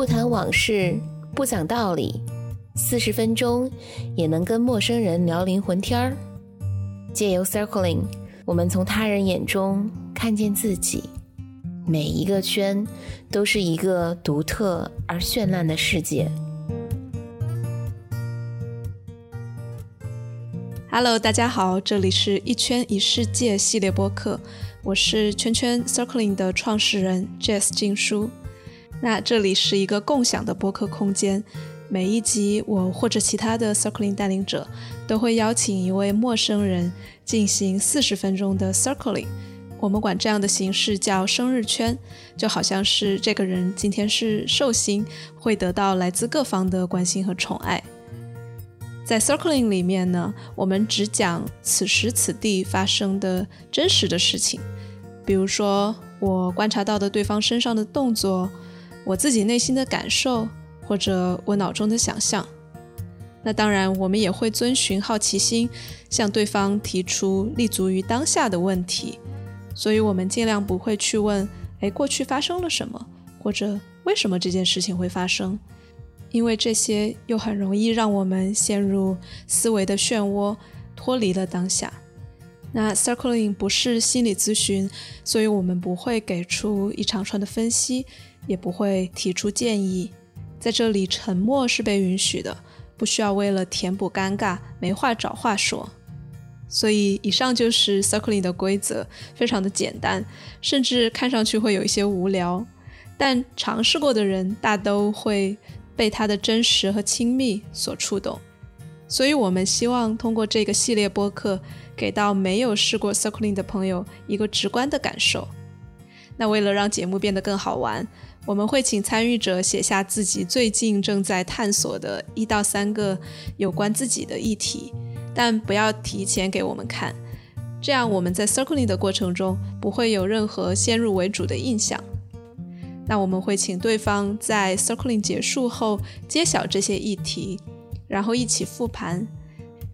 不谈往事，不讲道理，四十分钟也能跟陌生人聊灵魂天儿。借由 circling，我们从他人眼中看见自己。每一个圈都是一个独特而绚烂的世界。Hello，大家好，这里是一圈一世界系列播客，我是圈圈 Circling 的创始人 Jess 静书。那这里是一个共享的播客空间，每一集我或者其他的 Circling 带领者都会邀请一位陌生人进行四十分钟的 Circling。我们管这样的形式叫生日圈，就好像是这个人今天是寿星，会得到来自各方的关心和宠爱。在 circling 里面呢，我们只讲此时此地发生的真实的事情，比如说我观察到的对方身上的动作，我自己内心的感受，或者我脑中的想象。那当然，我们也会遵循好奇心，向对方提出立足于当下的问题。所以我们尽量不会去问，哎，过去发生了什么，或者为什么这件事情会发生。因为这些又很容易让我们陷入思维的漩涡，脱离了当下。那 circling 不是心理咨询，所以我们不会给出一长串的分析，也不会提出建议。在这里，沉默是被允许的，不需要为了填补尴尬没话找话说。所以，以上就是 circling 的规则，非常的简单，甚至看上去会有一些无聊，但尝试过的人大都会。被他的真实和亲密所触动，所以我们希望通过这个系列播客，给到没有试过 circling 的朋友一个直观的感受。那为了让节目变得更好玩，我们会请参与者写下自己最近正在探索的一到三个有关自己的议题，但不要提前给我们看，这样我们在 circling 的过程中不会有任何先入为主的印象。那我们会请对方在 circling 结束后揭晓这些议题，然后一起复盘，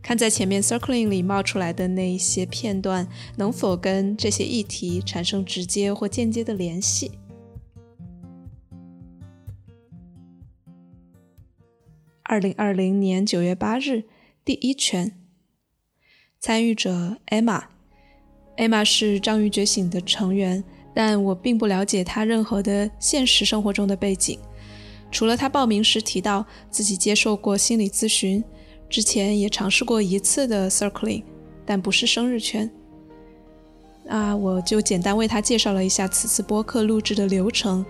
看在前面 circling 里冒出来的那一些片段能否跟这些议题产生直接或间接的联系。二零二零年九月八日，第一圈，参与者 Emma，Emma 是章鱼觉醒的成员。但我并不了解她任何的现实生活中的背景，除了她报名时提到自己接受过心理咨询，之前也尝试过一次的 circling，但不是生日圈。啊，我就简单为他介绍了一下此次播客录制的流程，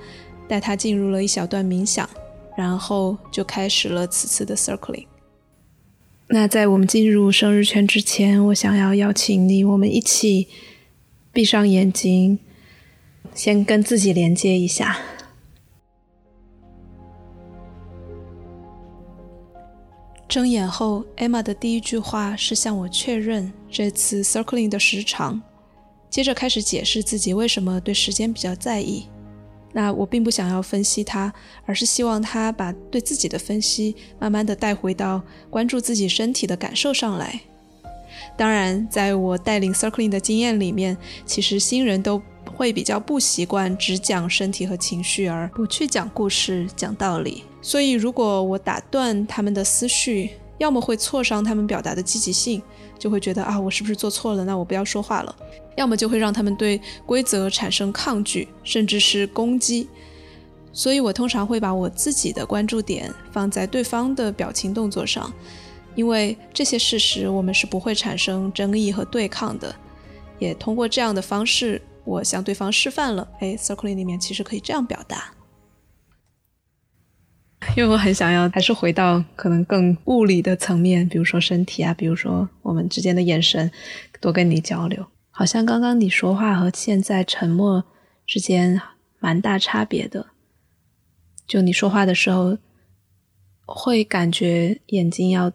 带他进入了一小段冥想，然后就开始了此次的 circling。那在我们进入生日圈之前，我想要邀请你，我们一起闭上眼睛。先跟自己连接一下。睁眼后，Emma 的第一句话是向我确认这次 circling 的时长，接着开始解释自己为什么对时间比较在意。那我并不想要分析他，而是希望他把对自己的分析慢慢的带回到关注自己身体的感受上来。当然，在我带领 circling 的经验里面，其实新人都。会比较不习惯只讲身体和情绪，而不去讲故事、讲道理。所以，如果我打断他们的思绪，要么会挫伤他们表达的积极性，就会觉得啊，我是不是做错了？那我不要说话了。要么就会让他们对规则产生抗拒，甚至是攻击。所以我通常会把我自己的关注点放在对方的表情动作上，因为这些事实我们是不会产生争议和对抗的。也通过这样的方式。我向对方示范了，哎，circling 里面其实可以这样表达，因为我很想要，还是回到可能更物理的层面，比如说身体啊，比如说我们之间的眼神，多跟你交流。好像刚刚你说话和现在沉默之间蛮大差别的，就你说话的时候会感觉眼睛要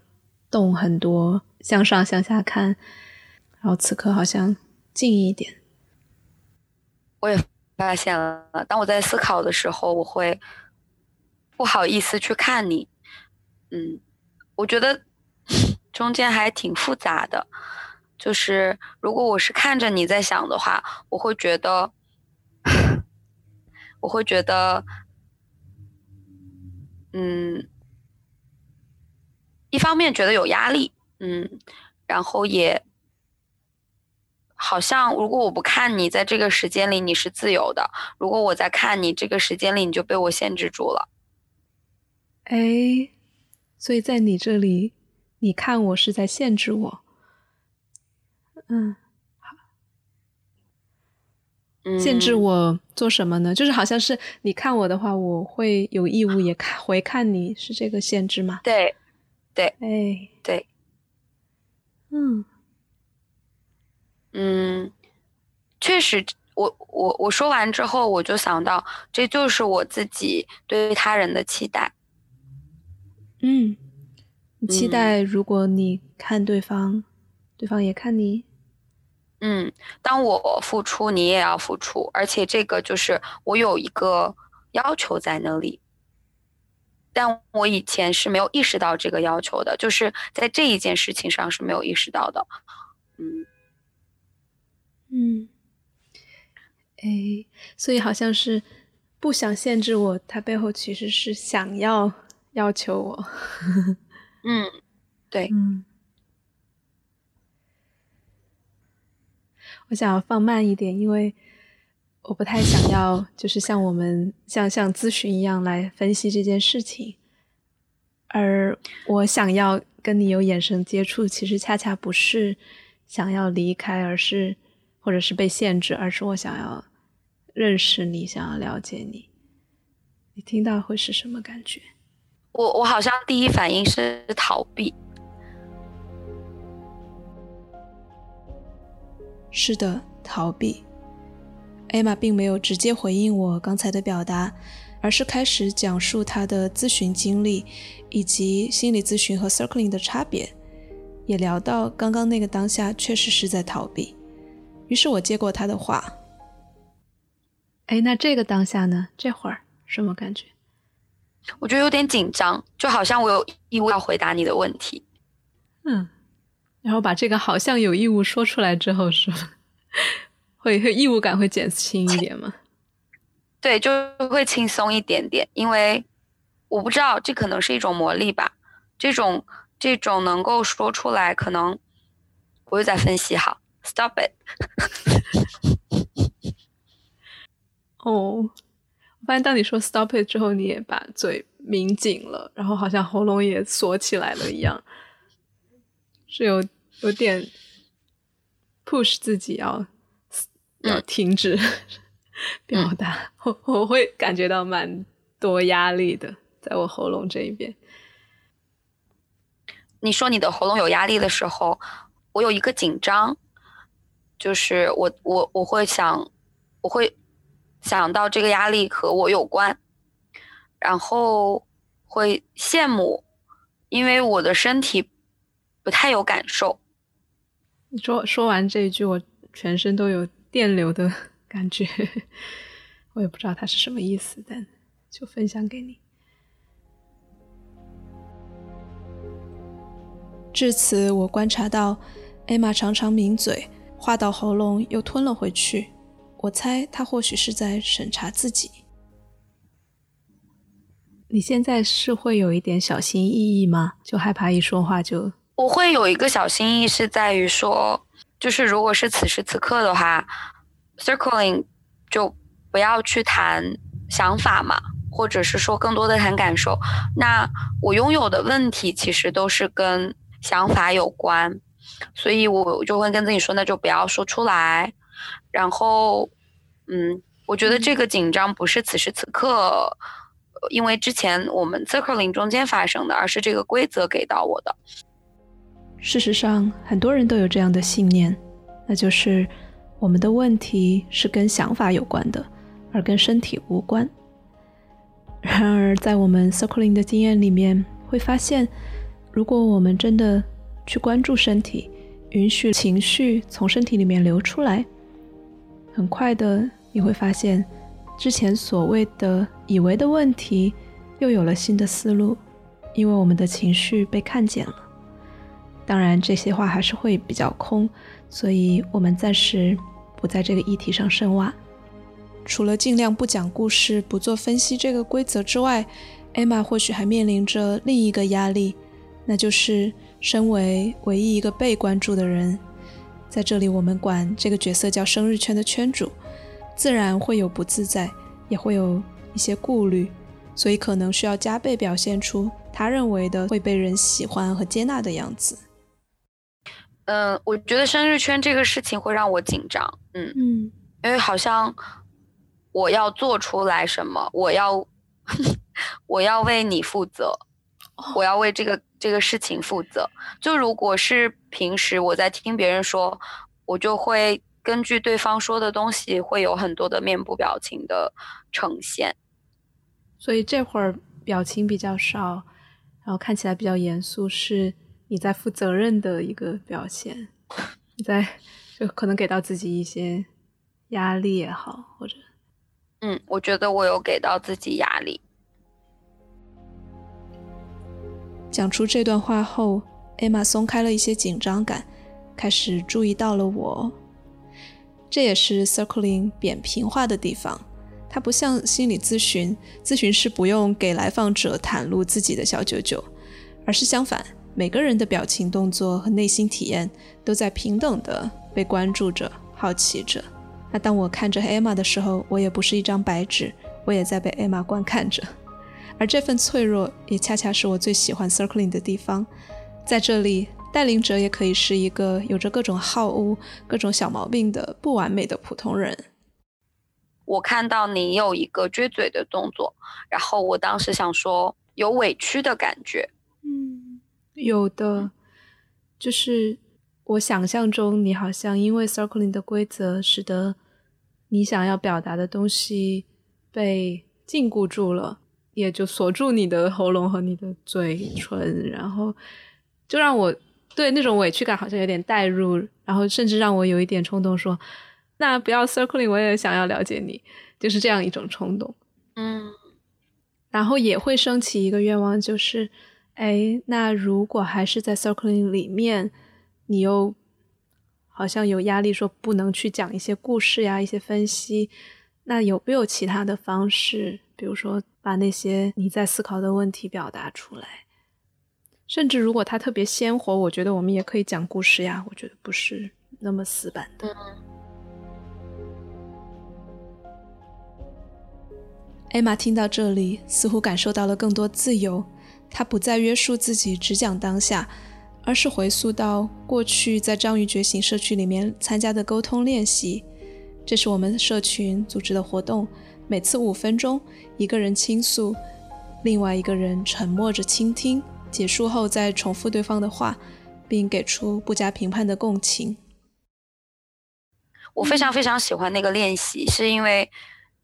动很多，向上向下看，然后此刻好像静一点。我也发现了，当我在思考的时候，我会不好意思去看你。嗯，我觉得 中间还挺复杂的。就是如果我是看着你在想的话，我会觉得，我会觉得嗯，一方面觉得有压力，嗯，然后也好像如果我不看你，在这个时间里你是自由的；如果我在看你，这个时间里你就被我限制住了。哎，所以在你这里，你看我是在限制我。嗯。好限制我做什么呢？就是好像是你看我的话，我会有义务也看回看你，是这个限制吗？对，对，哎，对，嗯，嗯，确实，我我我说完之后，我就想到，这就是我自己对他人的期待。嗯，期待如果你看对方，对方也看你。嗯，当我付出，你也要付出，而且这个就是我有一个要求在那里，但我以前是没有意识到这个要求的，就是在这一件事情上是没有意识到的。嗯。嗯，哎，所以好像是不想限制我，他背后其实是想要要求我。嗯，对，嗯。我想要放慢一点，因为我不太想要，就是像我们像像咨询一样来分析这件事情。而我想要跟你有眼神接触，其实恰恰不是想要离开，而是或者是被限制，而是我想要认识你，想要了解你。你听到会是什么感觉？我我好像第一反应是逃避。是的，逃避。艾玛并没有直接回应我刚才的表达，而是开始讲述她的咨询经历，以及心理咨询和 circling 的差别，也聊到刚刚那个当下确实是在逃避。于是我接过她的话：“哎，那这个当下呢？这会儿什么感觉？”我觉得有点紧张，就好像我有义务要回答你的问题。嗯。然后把这个好像有义务说出来之后，是吧？会会义务感会减轻一点吗？对，就会轻松一点点，因为我不知道这可能是一种魔力吧。这种这种能够说出来，可能我又在分析哈。Stop it！哦，我发现当你说 Stop it 之后，你也把嘴抿紧了，然后好像喉咙也锁起来了一样。是有有点 push 自己要要停止 表达，我我会感觉到蛮多压力的，在我喉咙这一边。你说你的喉咙有压力的时候，我有一个紧张，就是我我我会想，我会想到这个压力和我有关，然后会羡慕，因为我的身体。不太有感受。你说说完这一句，我全身都有电流的 感觉。我也不知道它是什么意思，但就分享给你。至此，我观察到艾玛常常抿嘴，话到喉咙又吞了回去。我猜他或许是在审查自己。你现在是会有一点小心翼翼吗？就害怕一说话就。我会有一个小心翼翼，是在于说，就是如果是此时此刻的话，circling 就不要去谈想法嘛，或者是说更多的谈感受。那我拥有的问题其实都是跟想法有关，所以我就会跟自己说，那就不要说出来。然后，嗯，我觉得这个紧张不是此时此刻，因为之前我们 circling 中间发生的，而是这个规则给到我的。事实上，很多人都有这样的信念，那就是我们的问题是跟想法有关的，而跟身体无关。然而，在我们 circling 的经验里面，会发现，如果我们真的去关注身体，允许情绪从身体里面流出来，很快的你会发现，之前所谓的以为的问题，又有了新的思路，因为我们的情绪被看见了。当然，这些话还是会比较空，所以我们暂时不在这个议题上深挖。除了尽量不讲故事、不做分析这个规则之外，，Emma 或许还面临着另一个压力，那就是身为唯一一个被关注的人，在这里我们管这个角色叫生日圈的圈主，自然会有不自在，也会有一些顾虑，所以可能需要加倍表现出他认为的会被人喜欢和接纳的样子。嗯，我觉得生日圈这个事情会让我紧张，嗯。嗯，因为好像我要做出来什么，我要 我要为你负责，我要为这个这个事情负责。就如果是平时我在听别人说，我就会根据对方说的东西，会有很多的面部表情的呈现。所以这会儿表情比较少，然后看起来比较严肃，是。你在负责任的一个表现，你在就可能给到自己一些压力也好，或者，嗯，我觉得我有给到自己压力。讲出这段话后，艾玛松开了一些紧张感，开始注意到了我。这也是 circling 扁平化的地方，它不像心理咨询，咨询师不用给来访者袒露自己的小九九，而是相反。每个人的表情、动作和内心体验都在平等的被关注着、好奇着。那当我看着 Emma 的时候，我也不是一张白纸，我也在被 Emma 观看着。而这份脆弱，也恰恰是我最喜欢 Circling 的地方。在这里，带领者也可以是一个有着各种好恶、各种小毛病的不完美的普通人。我看到你有一个撅嘴的动作，然后我当时想说，有委屈的感觉。嗯。有的，就是我想象中，你好像因为 circling 的规则，使得你想要表达的东西被禁锢住了，也就锁住你的喉咙和你的嘴唇，然后就让我对那种委屈感好像有点代入，然后甚至让我有一点冲动说：“那不要 circling，我也想要了解你。”就是这样一种冲动。嗯，然后也会升起一个愿望，就是。哎，那如果还是在 circling 里面，你又好像有压力，说不能去讲一些故事呀、一些分析，那有没有其他的方式？比如说把那些你在思考的问题表达出来，甚至如果它特别鲜活，我觉得我们也可以讲故事呀。我觉得不是那么死板的。艾玛听到这里，似乎感受到了更多自由。她不再约束自己只讲当下，而是回溯到过去在章鱼觉醒社区里面参加的沟通练习。这是我们社群组织的活动，每次五分钟，一个人倾诉，另外一个人沉默着倾听，结束后再重复对方的话，并给出不加评判的共情。我非常非常喜欢那个练习，是因为。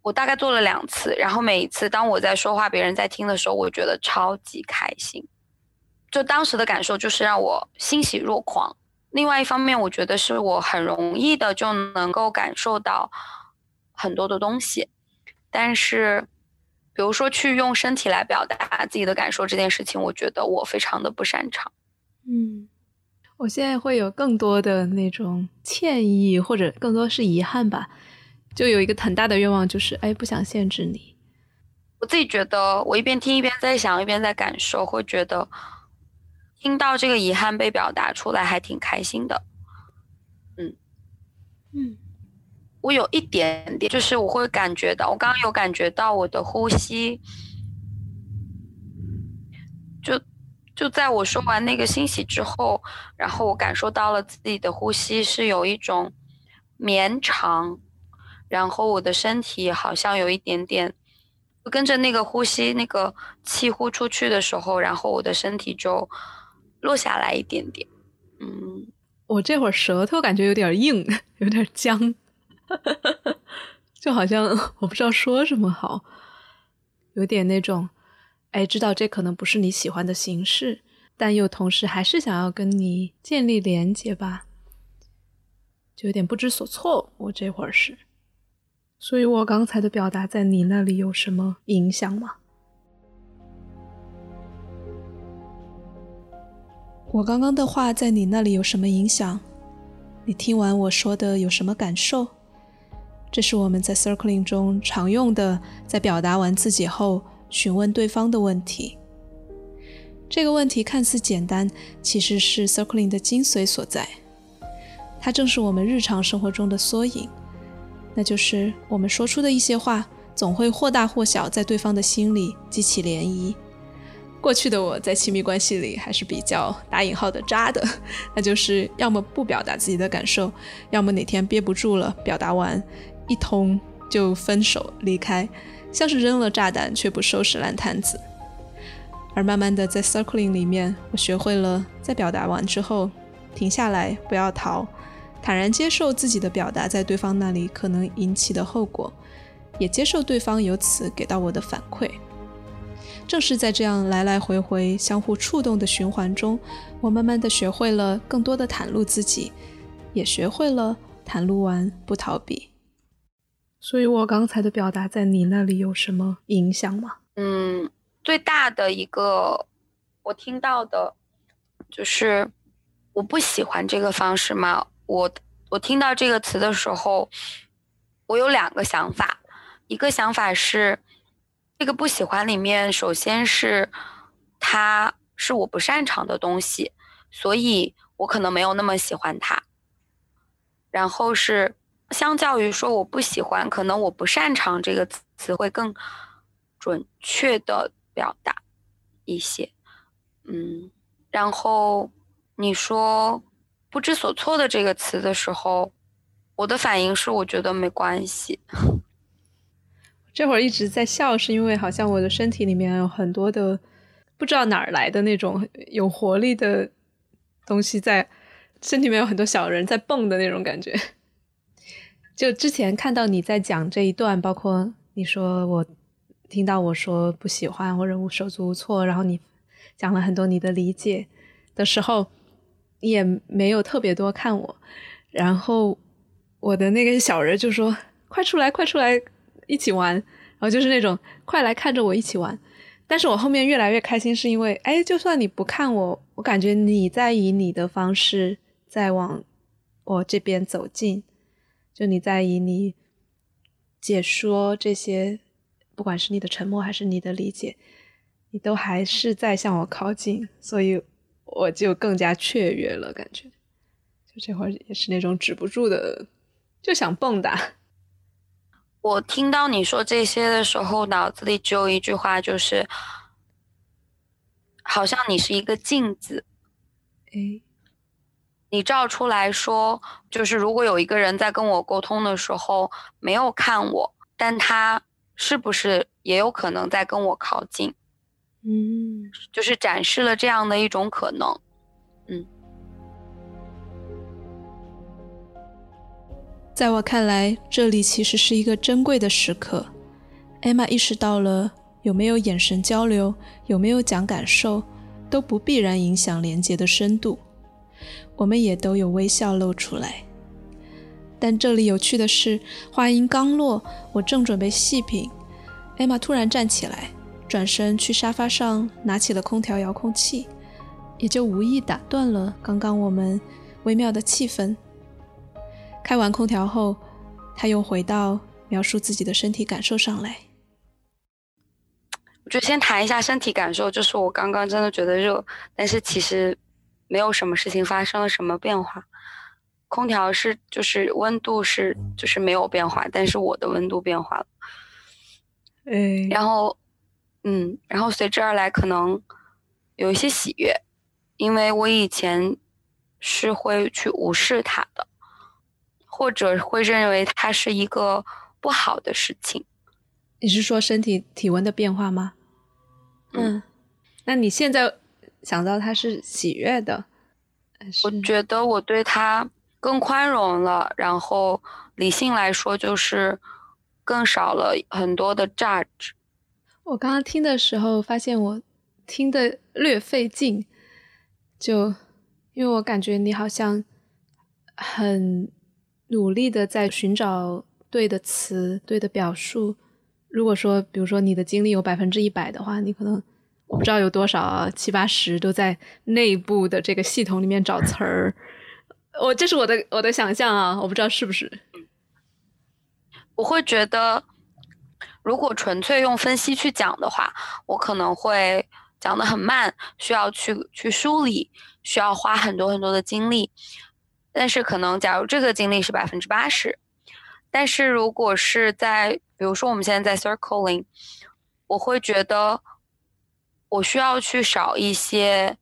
我大概做了两次，然后每一次当我在说话，别人在听的时候，我觉得超级开心。就当时的感受就是让我欣喜若狂。另外一方面，我觉得是我很容易的就能够感受到很多的东西。但是，比如说去用身体来表达自己的感受这件事情，我觉得我非常的不擅长。嗯，我现在会有更多的那种歉意，或者更多是遗憾吧。就有一个很大的愿望，就是哎，不想限制你。我自己觉得，我一边听一边在想，一边在感受，会觉得听到这个遗憾被表达出来，还挺开心的。嗯嗯，我有一点点，就是我会感觉到，我刚刚有感觉到我的呼吸，就就在我说完那个欣喜之后，然后我感受到了自己的呼吸是有一种绵长。然后我的身体好像有一点点，跟着那个呼吸，那个气呼出去的时候，然后我的身体就落下来一点点。嗯，我这会儿舌头感觉有点硬，有点僵，就好像我不知道说什么好，有点那种，哎，知道这可能不是你喜欢的形式，但又同时还是想要跟你建立连接吧，就有点不知所措。我这会儿是。所以我刚才的表达在你那里有什么影响吗？我刚刚的话在你那里有什么影响？你听完我说的有什么感受？这是我们在 circling 中常用的，在表达完自己后询问对方的问题。这个问题看似简单，其实是 circling 的精髓所在。它正是我们日常生活中的缩影，那就是我们说出的一些话，总会或大或小，在对方的心里激起涟漪。过去的我在亲密关系里还是比较打引号的渣的，那就是要么不表达自己的感受，要么哪天憋不住了，表达完一通就分手离开，像是扔了炸弹却不收拾烂摊子。而慢慢的在 circling 里面，我学会了在表达完之后停下来，不要逃，坦然接受自己的表达在对方那里可能引起的后果，也接受对方由此给到我的反馈。正是在这样来来回回、相互触动的循环中，我慢慢的学会了更多的袒露自己，也学会了袒露完不逃避。所以，我刚才的表达在你那里有什么影响吗？嗯，最大的一个我听到的，就是我不喜欢这个方式嘛。我我听到这个词的时候，我有两个想法，一个想法是。这个不喜欢里面，首先是它是我不擅长的东西，所以我可能没有那么喜欢它。然后是相较于说我不喜欢，可能我不擅长这个词会更准确的表达一些。嗯，然后你说不知所措的这个词的时候，我的反应是我觉得没关系。这会儿一直在笑，是因为好像我的身体里面有很多的不知道哪儿来的那种有活力的东西在身体里面有很多小人在蹦的那种感觉。就之前看到你在讲这一段，包括你说我听到我说不喜欢或者我手足无措，然后你讲了很多你的理解的时候，你也没有特别多看我，然后我的那个小人就说：“快出来，快出来！”一起玩，然后就是那种快来看着我一起玩。但是我后面越来越开心，是因为哎，就算你不看我，我感觉你在以你的方式在往我这边走近，就你在以你解说这些，不管是你的沉默还是你的理解，你都还是在向我靠近，所以我就更加雀跃了，感觉就这会儿也是那种止不住的，就想蹦跶。我听到你说这些的时候，脑子里只有一句话，就是好像你是一个镜子，哎，你照出来说，就是如果有一个人在跟我沟通的时候没有看我，但他是不是也有可能在跟我靠近？嗯，就是展示了这样的一种可能，在我看来，这里其实是一个珍贵的时刻。艾玛意识到了，有没有眼神交流，有没有讲感受，都不必然影响连接的深度。我们也都有微笑露出来。但这里有趣的是，话音刚落，我正准备细品，艾玛突然站起来，转身去沙发上拿起了空调遥控器，也就无意打断了刚刚我们微妙的气氛。开完空调后，他又回到描述自己的身体感受上来。我就先谈一下身体感受，就是我刚刚真的觉得热，但是其实没有什么事情发生了什么变化。空调是就是温度是就是没有变化，但是我的温度变化了。嗯，然后嗯，然后随之而来可能有一些喜悦，因为我以前是会去无视它的。或者会认为它是一个不好的事情。你是说身体体温的变化吗？嗯，那你现在想到它是喜悦的？我觉得我对它更宽容了，然后理性来说就是更少了很多的 judge。我刚刚听的时候发现我听的略费劲，就因为我感觉你好像很。努力的在寻找对的词、对的表述。如果说，比如说你的精力有百分之一百的话，你可能我不知道有多少七八十都在内部的这个系统里面找词儿。我这是我的我的想象啊，我不知道是不是。我会觉得，如果纯粹用分析去讲的话，我可能会讲的很慢，需要去去梳理，需要花很多很多的精力。但是可能假如这个精力是百分之八十，但是如果是在比如说我们现在在 circling，我会觉得我需要去少一些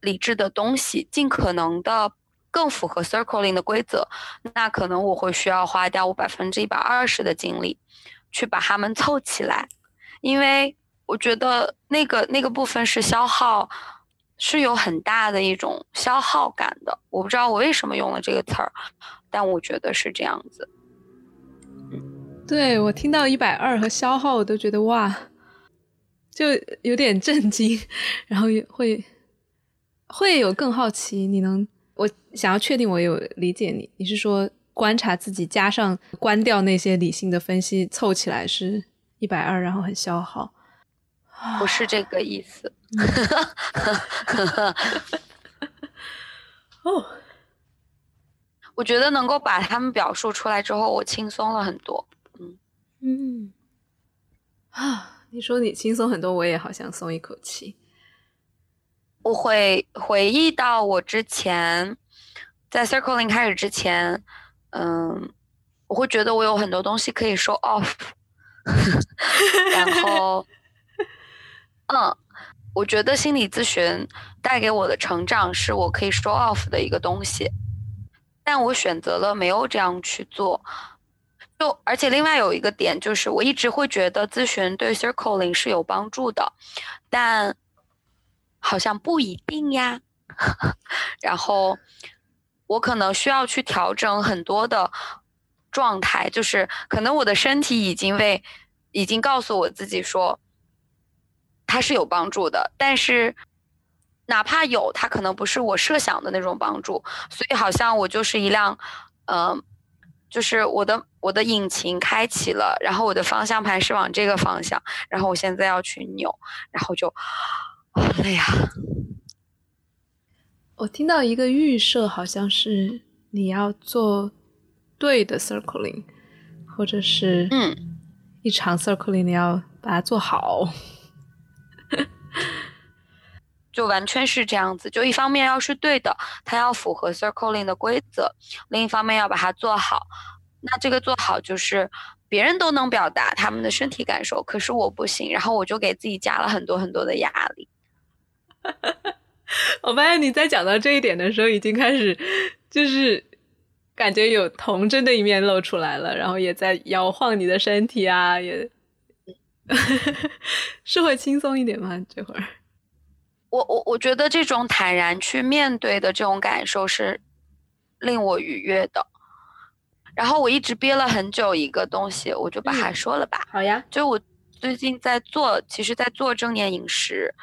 理智的东西，尽可能的。更符合 circling 的规则，那可能我会需要花掉我百分之一百二十的精力，去把它们凑起来，因为我觉得那个那个部分是消耗，是有很大的一种消耗感的。我不知道我为什么用了这个词儿，但我觉得是这样子。对我听到一百二和消耗，我都觉得哇，就有点震惊，然后也会会有更好奇，你能。我想要确定我有理解你，你是说观察自己加上关掉那些理性的分析凑起来是一百二，然后很消耗？不是这个意思。哦，我觉得能够把他们表述出来之后，我轻松了很多。嗯嗯啊，你说你轻松很多，我也好像松一口气。我会回忆到我之前在 circling 开始之前，嗯，我会觉得我有很多东西可以 show off，然后，嗯，我觉得心理咨询带给我的成长是我可以 show off 的一个东西，但我选择了没有这样去做，就而且另外有一个点就是，我一直会觉得咨询对 circling 是有帮助的，但。好像不一定呀，然后我可能需要去调整很多的状态，就是可能我的身体已经为已经告诉我自己说它是有帮助的，但是哪怕有，它可能不是我设想的那种帮助，所以好像我就是一辆，嗯，就是我的我的引擎开启了，然后我的方向盘是往这个方向，然后我现在要去扭，然后就。好累呀！我听到一个预设，好像是你要做对的 circling，或者是嗯，一场 circling 你要把它做好，就完全是这样子。就一方面要是对的，它要符合 circling 的规则；另一方面要把它做好。那这个做好就是。别人都能表达他们的身体感受，可是我不行，然后我就给自己加了很多很多的压力。我发现你在讲到这一点的时候，已经开始就是感觉有童真的一面露出来了，然后也在摇晃你的身体啊，也 是会轻松一点吗？这会儿，我我我觉得这种坦然去面对的这种感受是令我愉悦的。然后我一直憋了很久一个东西，我就把它说了吧。好呀，就我最近在做，其实在做正念饮食。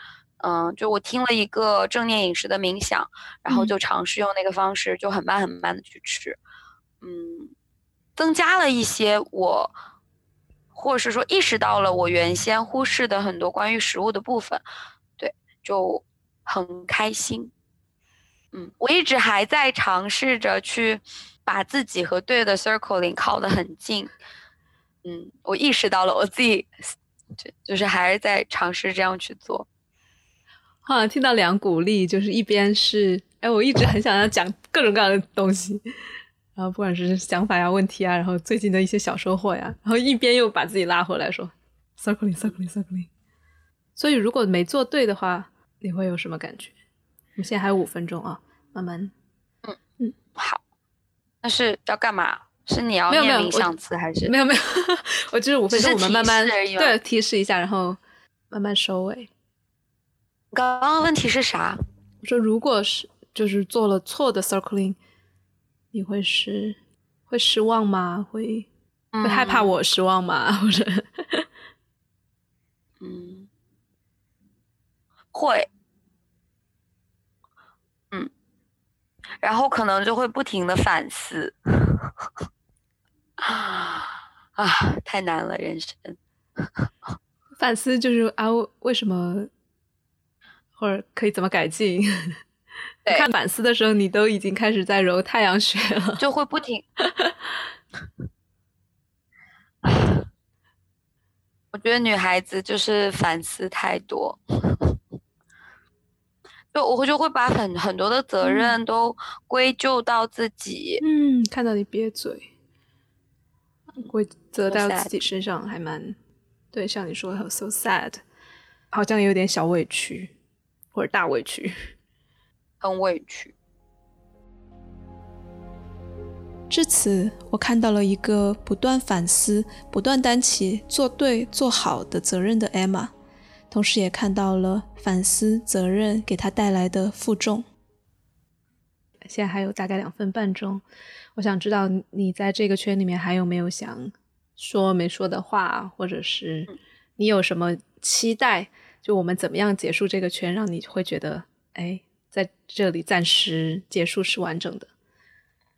嗯，就我听了一个正念饮食的冥想，然后就尝试用那个方式，就很慢很慢的去吃，嗯，增加了一些我，或者是说意识到了我原先忽视的很多关于食物的部分，对，就很开心。嗯，我一直还在尝试着去把自己和对的 circling 靠得很近。嗯，我意识到了我自己，就就是还是在尝试这样去做。好像听到两鼓励，就是一边是，哎，我一直很想要讲各种各样的东西，然后不管是想法呀、问题啊，然后最近的一些小收获呀，然后一边又把自己拉回来说，circling circling circling。所以如果没做对的话，你会有什么感觉？我们现在还有五分钟啊，慢慢。嗯嗯，好。那是要干嘛？是你要念冥想词还是？没有没有，我就是五分钟，我们慢慢对提示一下，然后慢慢收尾。刚刚问题是啥？我说，如果是就是做了错的 circling，你会是会失望吗？会会害怕我失望吗？或者嗯，会，嗯，然后可能就会不停的反思啊啊，太难了，人生反思就是啊，为什么？或者可以怎么改进？看反思的时候，你都已经开始在揉太阳穴了，就会不停。我觉得女孩子就是反思太多，就我会就会把很很多的责任都归咎到自己。嗯，看到你憋嘴，归责到自己身上，还蛮对。像你说，so sad，好像有点小委屈，或者大委屈，很委屈。至此，我看到了一个不断反思、不断担起做对、做好的责任的 Emma，同时也看到了反思、责任给她带来的负重。现在还有大概两分半钟，我想知道你在这个圈里面还有没有想说没说的话，或者是你有什么期待？就我们怎么样结束这个圈，让你会觉得，哎，在这里暂时结束是完整的。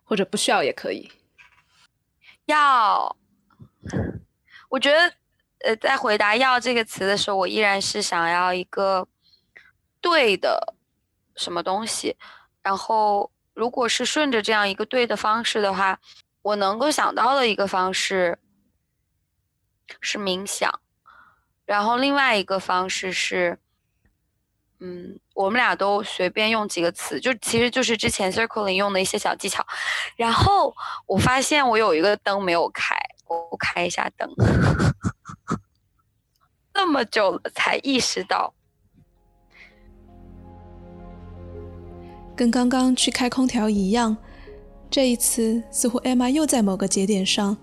或者不需要也可以。要，我觉得，呃，在回答“要”这个词的时候，我依然是想要一个对的什么东西。然后，如果是顺着这样一个对的方式的话，我能够想到的一个方式是冥想。然后，另外一个方式是。嗯，我们俩都随便用几个词，就其实就是之前 circling 用的一些小技巧。然后我发现我有一个灯没有开，我开一下灯。这么久了才意识到，跟刚刚去开空调一样，这一次似乎 Emma 又在某个节点上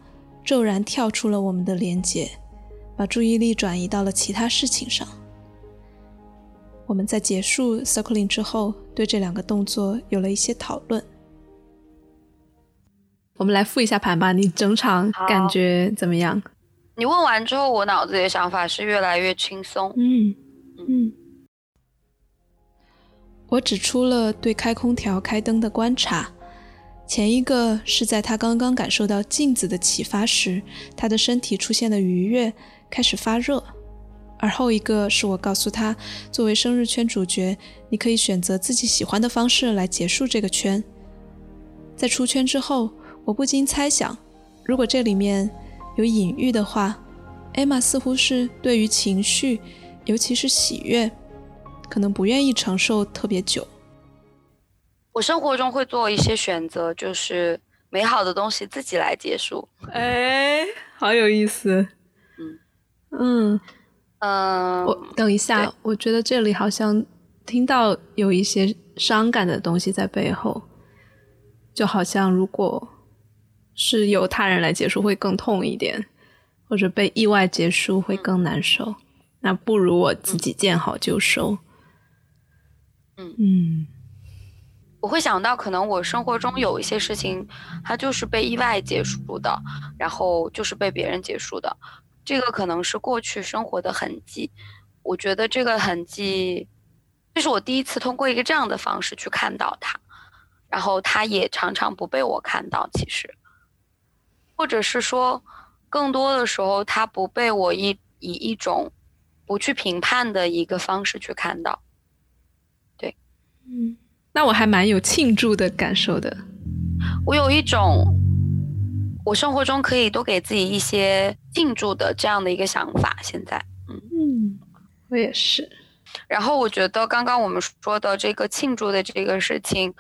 骤然跳出了我们的连接，把注意力转移到了其他事情上。我们在结束 circling 之后，对这两个动作有了一些讨论。我们来复一下盘吧，你整场感觉怎么样？你问完之后，我脑子里的想法是越来越轻松。嗯嗯。我指出了对开空调、开灯的观察。前一个是在他刚刚感受到镜子的启发时，他的身体出现了愉悦，开始发热。而后一个是我告诉他，作为生日圈主角，你可以选择自己喜欢的方式来结束这个圈。在出圈之后，我不禁猜想，如果这里面有隐喻的话，艾玛似乎是对于情绪，尤其是喜悦，可能不愿意承受特别久。我生活中会做一些选择，就是美好的东西自己来结束。哎，好有意思。嗯嗯。嗯，我等一下，我觉得这里好像听到有一些伤感的东西在背后，就好像如果是由他人来结束会更痛一点，或者被意外结束会更难受，那不如我自己见好就收。嗯嗯，我会想到可能我生活中有一些事情，它就是被意外结束的，然后就是被别人结束的。这个可能是过去生活的痕迹，我觉得这个痕迹，这是我第一次通过一个这样的方式去看到它，然后它也常常不被我看到，其实，或者是说，更多的时候它不被我一以一种不去评判的一个方式去看到，对，嗯，那我还蛮有庆祝的感受的，我有一种。我生活中可以多给自己一些庆祝的这样的一个想法。现在，嗯嗯，我也是。然后我觉得刚刚我们说的这个庆祝的这个事情，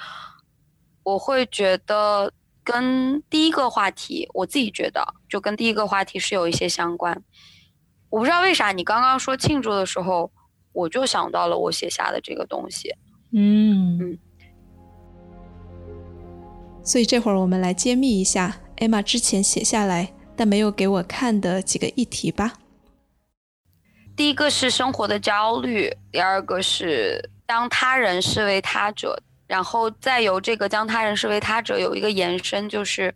我会觉得跟第一个话题，我自己觉得就跟第一个话题是有一些相关。我不知道为啥你刚刚说庆祝的时候，我就想到了我写下的这个东西。嗯嗯。所以这会儿我们来揭秘一下。艾玛之前写下来但没有给我看的几个议题吧。第一个是生活的焦虑，第二个是将他人视为他者，然后再由这个将他人视为他者有一个延伸，就是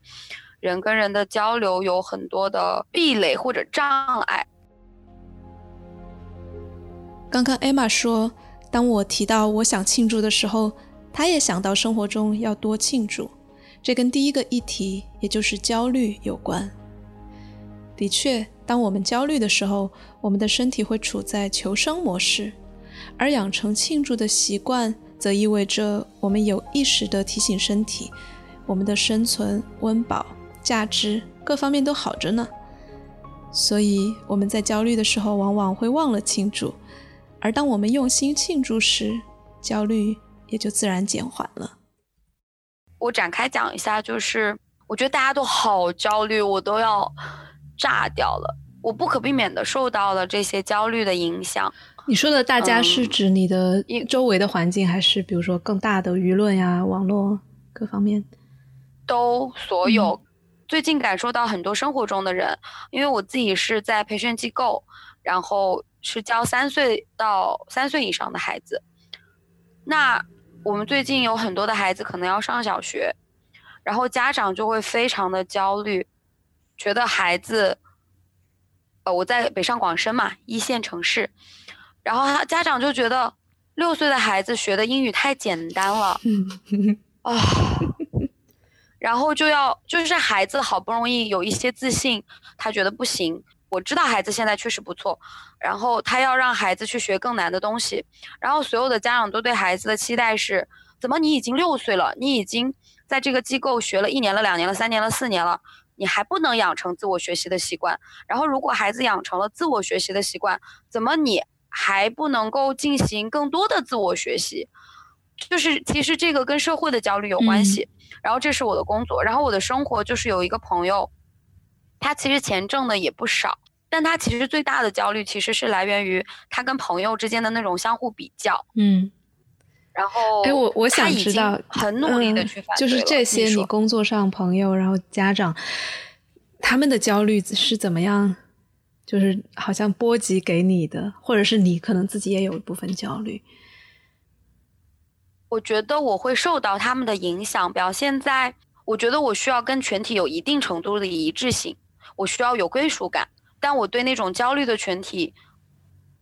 人跟人的交流有很多的壁垒或者障碍。刚刚艾玛说，当我提到我想庆祝的时候，她也想到生活中要多庆祝。这跟第一个议题，也就是焦虑有关。的确，当我们焦虑的时候，我们的身体会处在求生模式，而养成庆祝的习惯，则意味着我们有意识地提醒身体，我们的生存、温饱、价值各方面都好着呢。所以我们在焦虑的时候往往会忘了庆祝，而当我们用心庆祝时，焦虑也就自然减缓了。我展开讲一下，就是我觉得大家都好焦虑，我都要炸掉了。我不可避免的受到了这些焦虑的影响。你说的大家是指你的周围的环境，还是比如说更大的舆论呀、网络各方面？都所有。最近感受到很多生活中的人，因为我自己是在培训机构，然后是教三岁到三岁以上的孩子。那我们最近有很多的孩子可能要上小学，然后家长就会非常的焦虑，觉得孩子。呃，我在北上广深嘛，一线城市，然后他家长就觉得六岁的孩子学的英语太简单了，啊，然后就要就是孩子好不容易有一些自信，他觉得不行。我知道孩子现在确实不错，然后他要让孩子去学更难的东西，然后所有的家长都对孩子的期待是：怎么你已经六岁了，你已经在这个机构学了一年了、两年了、三年了、四年了？你还不能养成自我学习的习惯，然后如果孩子养成了自我学习的习惯，怎么你还不能够进行更多的自我学习？就是其实这个跟社会的焦虑有关系。然后这是我的工作，然后我的生活就是有一个朋友，他其实钱挣的也不少，但他其实最大的焦虑其实是来源于他跟朋友之间的那种相互比较。嗯。然后，哎，我我想知道，很努力的去反对，就是这些你工作上朋友，然后家长，他们的焦虑是怎么样？就是好像波及给你的，或者是你可能自己也有一部分焦虑。我觉得我会受到他们的影响，表现在我觉得我需要跟全体有一定程度的一致性，我需要有归属感，但我对那种焦虑的群体。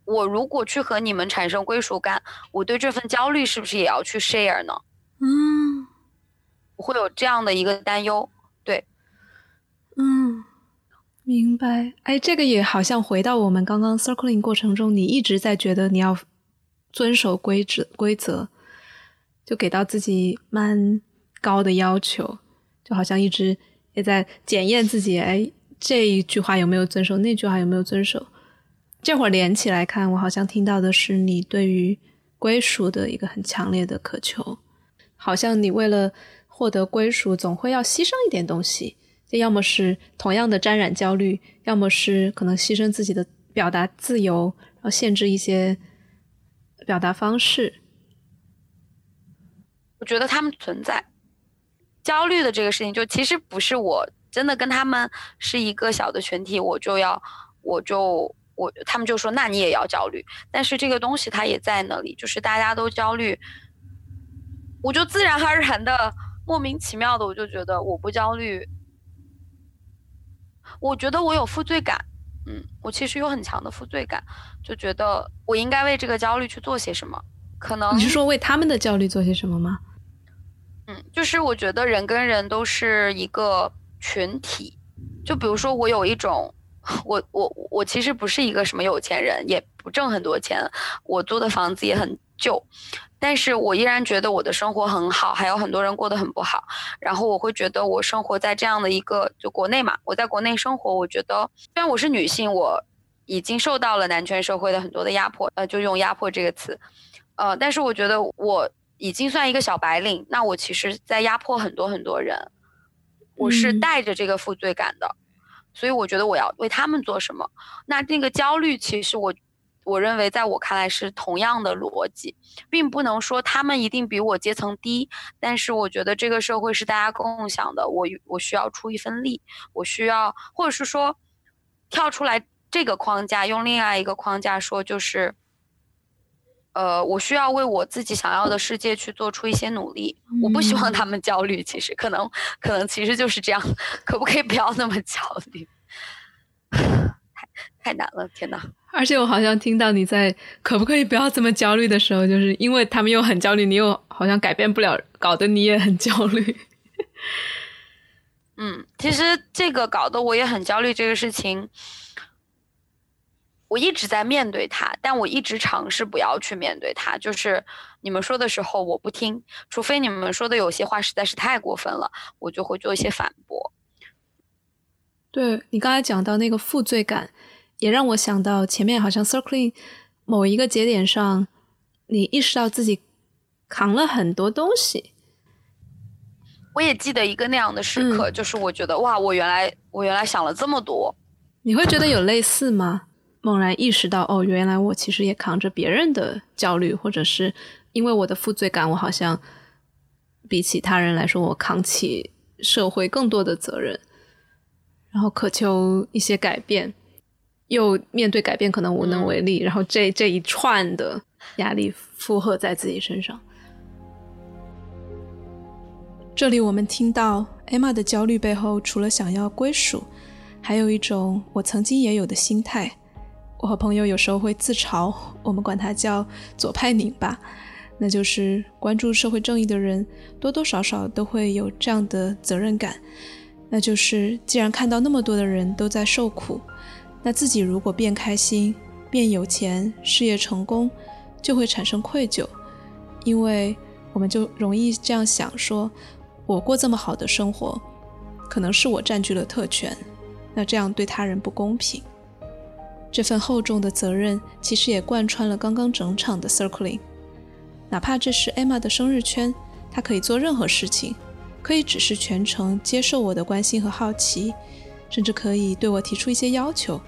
我如果去和你们产生归属感，我对这份焦虑是不是也要去 share 呢？嗯，我会有这样的一个担忧。对，嗯，明白。哎，这个也好像回到我们刚刚 circling 过程中，你一直在觉得你要遵守规则，规则就给到自己蛮高的要求，就好像一直也在检验自己。哎，这一句话有没有遵守？那句话有没有遵守？这会儿连起来看，我好像听到的是你对于归属的一个很强烈的渴求，好像你为了获得归属，总会要牺牲一点东西，就要么是同样的沾染焦虑，要么是可能牺牲自己的表达自由，然后限制一些表达方式。我觉得他们存在焦虑的这个事情，就其实不是我真的跟他们是一个小的群体，我就要我就。我他们就说，那你也要焦虑，但是这个东西它也在那里，就是大家都焦虑，我就自然而然的莫名其妙的，我就觉得我不焦虑，我觉得我有负罪感，嗯，我其实有很强的负罪感，就觉得我应该为这个焦虑去做些什么，可能你是说为他们的焦虑做些什么吗？嗯，就是我觉得人跟人都是一个群体，就比如说我有一种。我我我其实不是一个什么有钱人，也不挣很多钱，我租的房子也很旧，但是我依然觉得我的生活很好，还有很多人过得很不好。然后我会觉得我生活在这样的一个就国内嘛，我在国内生活，我觉得虽然我是女性，我已经受到了男权社会的很多的压迫，呃，就用压迫这个词，呃，但是我觉得我已经算一个小白领，那我其实在压迫很多很多人，我是带着这个负罪感的。所以我觉得我要为他们做什么？那那个焦虑，其实我我认为在我看来是同样的逻辑，并不能说他们一定比我阶层低。但是我觉得这个社会是大家共享的，我我需要出一份力，我需要，或者是说跳出来这个框架，用另外一个框架说，就是。呃，我需要为我自己想要的世界去做出一些努力。我不希望他们焦虑，其实可能，可能其实就是这样。可不可以不要那么焦虑？太太难了，天哪！而且我好像听到你在“可不可以不要这么焦虑”的时候，就是因为他们又很焦虑，你又好像改变不了，搞得你也很焦虑。嗯，其实这个搞得我也很焦虑，这个事情。我一直在面对他，但我一直尝试不要去面对他。就是你们说的时候，我不听，除非你们说的有些话实在是太过分了，我就会做一些反驳。对你刚才讲到那个负罪感，也让我想到前面好像 circling 某一个节点上，你意识到自己扛了很多东西。我也记得一个那样的时刻，就是我觉得哇，我原来我原来想了这么多。你会觉得有类似吗？猛然意识到，哦，原来我其实也扛着别人的焦虑，或者是因为我的负罪感，我好像比起他人来说，我扛起社会更多的责任，然后渴求一些改变，又面对改变可能无能为力，然后这这一串的压力负荷在自己身上。这里我们听到 Emma 的焦虑背后，除了想要归属，还有一种我曾经也有的心态。我和朋友有时候会自嘲，我们管它叫左派拧吧，那就是关注社会正义的人多多少少都会有这样的责任感，那就是既然看到那么多的人都在受苦，那自己如果变开心、变有钱、事业成功，就会产生愧疚，因为我们就容易这样想：说我过这么好的生活，可能是我占据了特权，那这样对他人不公平。这份厚重的责任其实也贯穿了刚刚整场的 circling。哪怕这是 Emma 的生日圈，她可以做任何事情，可以只是全程接受我的关心和好奇，甚至可以对我提出一些要求，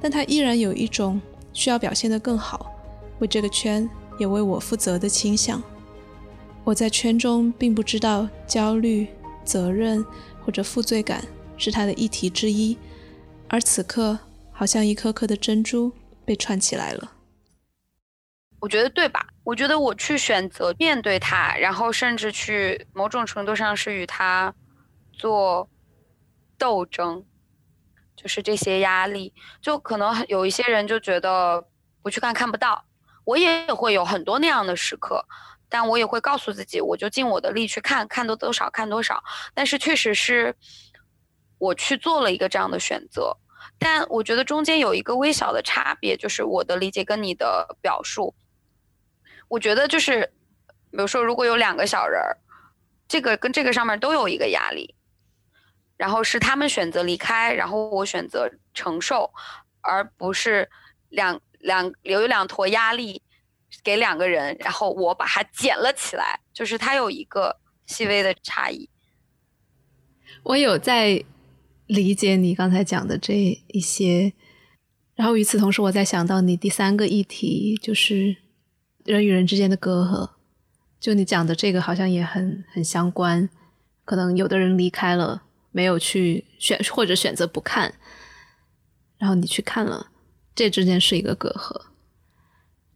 但她依然有一种需要表现得更好，为这个圈也为我负责的倾向。我在圈中并不知道焦虑、责任或者负罪感是他的议题之一，而此刻。好像一颗颗的珍珠被串起来了，我觉得对吧？我觉得我去选择面对它，然后甚至去某种程度上是与它做斗争，就是这些压力，就可能有一些人就觉得不去看看不到，我也会有很多那样的时刻，但我也会告诉自己，我就尽我的力去看看多多少看多少，但是确实是我去做了一个这样的选择。但我觉得中间有一个微小的差别，就是我的理解跟你的表述。我觉得就是，比如说，如果有两个小人儿，这个跟这个上面都有一个压力，然后是他们选择离开，然后我选择承受，而不是两两有两坨压力给两个人，然后我把它捡了起来，就是它有一个细微的差异。我有在。理解你刚才讲的这一些，然后与此同时，我在想到你第三个议题，就是人与人之间的隔阂。就你讲的这个，好像也很很相关。可能有的人离开了，没有去选，或者选择不看，然后你去看了，这之间是一个隔阂。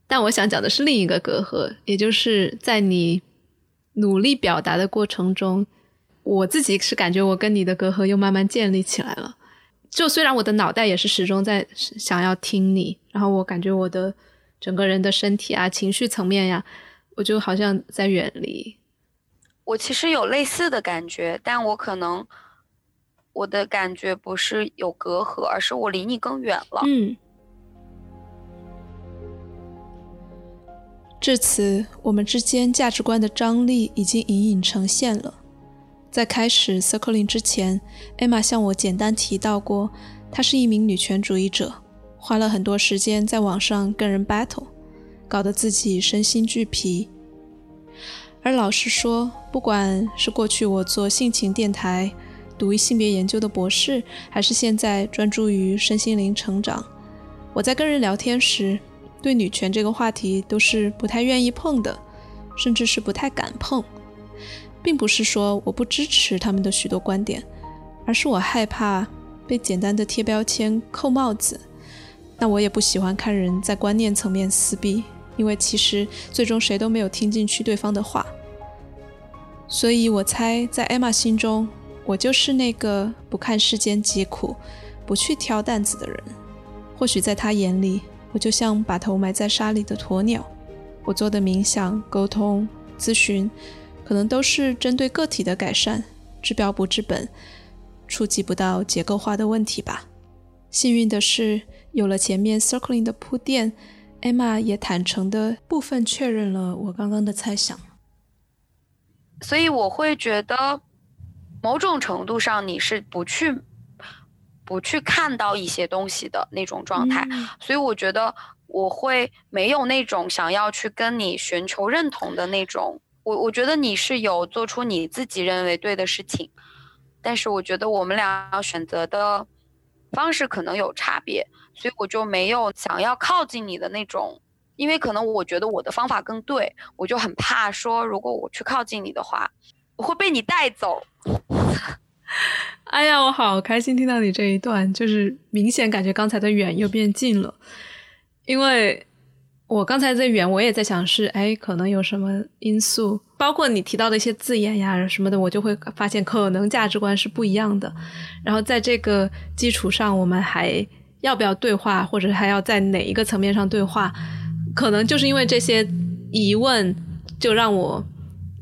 但我想讲的是另一个隔阂，也就是在你努力表达的过程中。我自己是感觉我跟你的隔阂又慢慢建立起来了，就虽然我的脑袋也是始终在想要听你，然后我感觉我的整个人的身体啊、情绪层面呀，我就好像在远离。我其实有类似的感觉，但我可能我的感觉不是有隔阂，而是我离你更远了。嗯。至此，我们之间价值观的张力已经隐隐呈现了。在开始 circling 之前，Emma 向我简单提到过，她是一名女权主义者，花了很多时间在网上跟人 battle，搞得自己身心俱疲。而老实说，不管是过去我做性情电台、读性别研究的博士，还是现在专注于身心灵成长，我在跟人聊天时，对女权这个话题都是不太愿意碰的，甚至是不太敢碰。并不是说我不支持他们的许多观点，而是我害怕被简单的贴标签、扣帽子。那我也不喜欢看人在观念层面撕逼，因为其实最终谁都没有听进去对方的话。所以我猜，在艾玛心中，我就是那个不看世间疾苦、不去挑担子的人。或许在他眼里，我就像把头埋在沙里的鸵鸟。我做的冥想、沟通、咨询。可能都是针对个体的改善，治标不治本，触及不到结构化的问题吧。幸运的是，有了前面 circling 的铺垫，Emma 也坦诚的部分确认了我刚刚的猜想。所以我会觉得，某种程度上你是不去不去看到一些东西的那种状态。所以我觉得我会没有那种想要去跟你寻求认同的那种。我我觉得你是有做出你自己认为对的事情，但是我觉得我们俩要选择的方式可能有差别，所以我就没有想要靠近你的那种，因为可能我觉得我的方法更对，我就很怕说如果我去靠近你的话，我会被你带走。哎呀，我好开心听到你这一段，就是明显感觉刚才的远又变近了，因为。我刚才在远，我也在想是，哎，可能有什么因素，包括你提到的一些字眼呀什么的，我就会发现可能价值观是不一样的。然后在这个基础上，我们还要不要对话，或者还要在哪一个层面上对话？可能就是因为这些疑问，就让我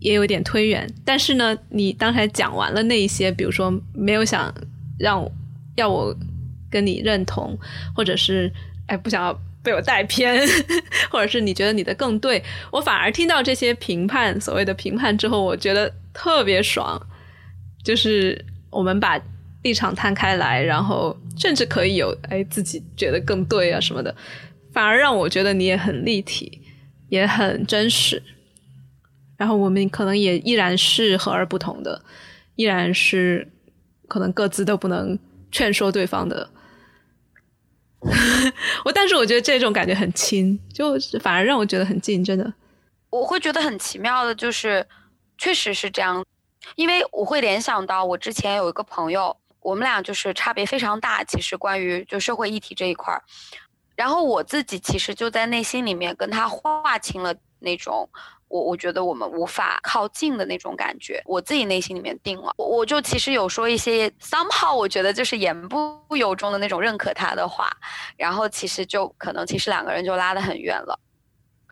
也有点推远。但是呢，你刚才讲完了那一些，比如说没有想让要我跟你认同，或者是哎不想要。被我带偏，或者是你觉得你的更对，我反而听到这些评判，所谓的评判之后，我觉得特别爽。就是我们把立场摊开来，然后甚至可以有哎自己觉得更对啊什么的，反而让我觉得你也很立体，也很真实。然后我们可能也依然是和而不同的，依然是可能各自都不能劝说对方的。我但是我觉得这种感觉很亲，就反而让我觉得很近，真的。我会觉得很奇妙的，就是确实是这样，因为我会联想到我之前有一个朋友，我们俩就是差别非常大，其实关于就社会议题这一块儿，然后我自己其实就在内心里面跟他划清了那种。我我觉得我们无法靠近的那种感觉，我自己内心里面定了，我我就其实有说一些 somehow 我觉得就是言不由衷的那种认可他的话，然后其实就可能其实两个人就拉得很远了，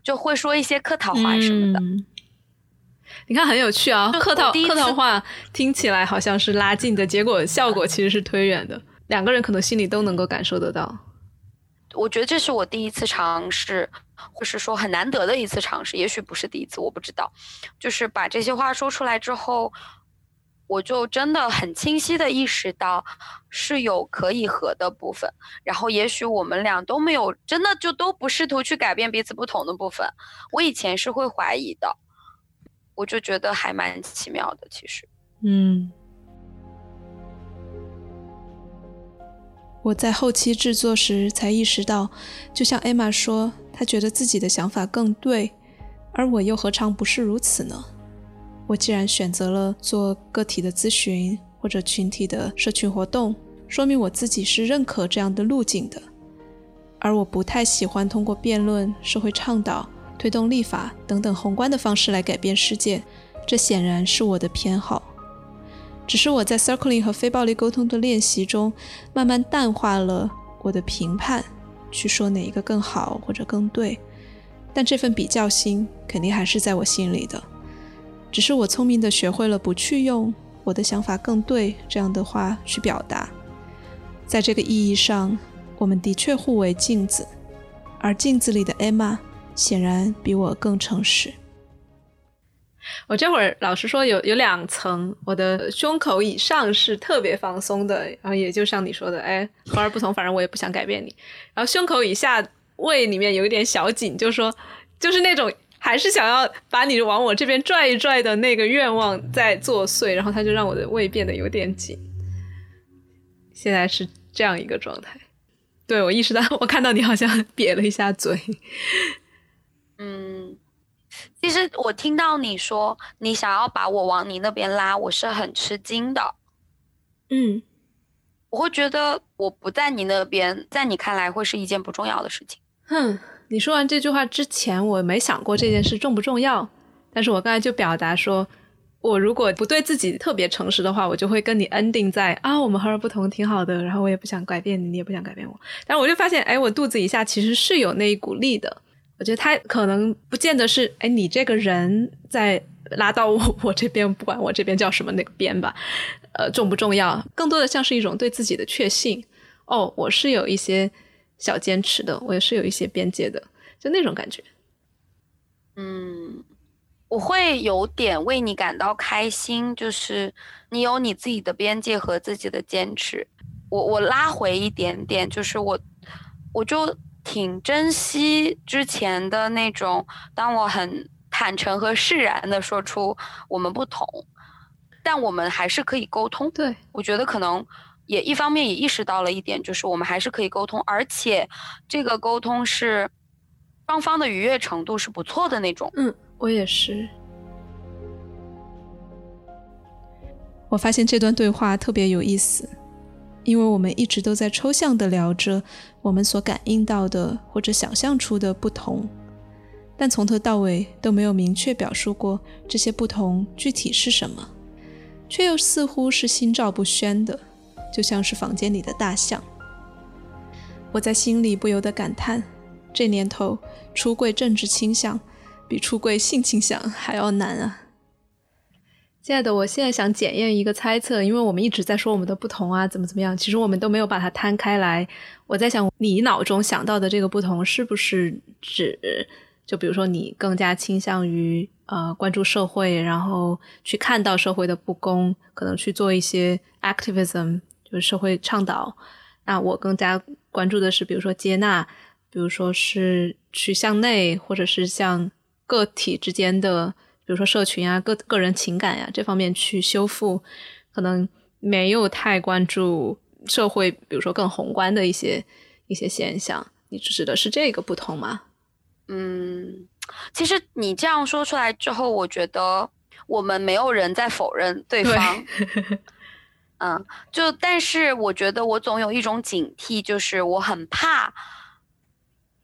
就会说一些客套话什么的。你看很有趣啊，客套客套话听起来好像是拉近的，结果效果其实是推远的，两个人可能心里都能够感受得到。我觉得这是我第一次尝试。或是说很难得的一次尝试，也许不是第一次，我不知道。就是把这些话说出来之后，我就真的很清晰的意识到是有可以和的部分。然后也许我们俩都没有真的就都不试图去改变彼此不同的部分。我以前是会怀疑的，我就觉得还蛮奇妙的。其实，嗯，我在后期制作时才意识到，就像艾玛说。他觉得自己的想法更对，而我又何尝不是如此呢？我既然选择了做个体的咨询或者群体的社群活动，说明我自己是认可这样的路径的。而我不太喜欢通过辩论、社会倡导、推动立法等等宏观的方式来改变世界，这显然是我的偏好。只是我在 circling 和非暴力沟通的练习中，慢慢淡化了我的评判。去说哪一个更好或者更对，但这份比较心肯定还是在我心里的。只是我聪明的学会了不去用“我的想法更对”这样的话去表达。在这个意义上，我们的确互为镜子，而镜子里的 Emma 显然比我更诚实。我这会儿老实说，有有两层，我的胸口以上是特别放松的，然后也就像你说的，哎，和而不同，反正我也不想改变你。然后胸口以下胃里面有一点小紧，就是说就是那种还是想要把你往我这边拽一拽的那个愿望在作祟，然后他就让我的胃变得有点紧。现在是这样一个状态。对我意识到，我看到你好像 瘪了一下嘴，嗯。其实我听到你说你想要把我往你那边拉，我是很吃惊的。嗯，我会觉得我不在你那边，在你看来会是一件不重要的事情。哼，你说完这句话之前，我没想过这件事重不重要。但是我刚才就表达说，我如果不对自己特别诚实的话，我就会跟你 ending 在啊，我们和而不同挺好的，然后我也不想改变你，你也不想改变我。但我就发现，哎，我肚子以下其实是有那一股力的。我觉得他可能不见得是，哎，你这个人在拉到我 我这边，不管我这边叫什么那个边吧，呃，重不重要？更多的像是一种对自己的确信。哦，我是有一些小坚持的，我也是有一些边界的，就那种感觉。嗯，我会有点为你感到开心，就是你有你自己的边界和自己的坚持。我我拉回一点点，就是我我就挺珍惜之前的那种，当我很坦诚和释然的说出我们不同，但我们还是可以沟通。对我觉得可能也一方面也意识到了一点，就是我们还是可以沟通，而且这个沟通是双方的愉悦程度是不错的那种。嗯，我也是。我发现这段对话特别有意思，因为我们一直都在抽象的聊着我们所感应到的或者想象出的不同，但从头到尾都没有明确表述过这些不同具体是什么，却又似乎是心照不宣的，就像是房间里的大象。我在心里不由得感叹：这年头出柜政治倾向比出柜性倾向还要难啊！亲爱的，我现在想检验一个猜测，因为我们一直在说我们的不同啊，怎么怎么样，其实我们都没有把它摊开来。我在想，你脑中想到的这个不同，是不是指，就比如说你更加倾向于呃关注社会，然后去看到社会的不公，可能去做一些 activism，就是社会倡导。那我更加关注的是，比如说接纳，比如说是去向内，或者是向个体之间的。比如说社群啊，个个人情感呀这方面去修复，可能没有太关注社会，比如说更宏观的一些一些现象。你指的是这个不同吗？嗯，其实你这样说出来之后，我觉得我们没有人在否认对方。嗯，就但是我觉得我总有一种警惕，就是我很怕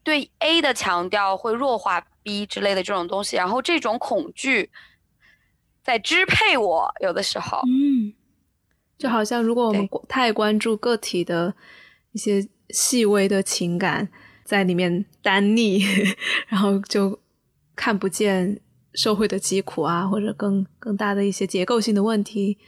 对 A 的强调会弱化。B 之类的这种东西，然后这种恐惧在支配我，有的时候，嗯，就好像如果我们太关注个体的一些细微的情感在里面单溺，然后就看不见社会的疾苦啊，或者更更大的一些结构性的问题。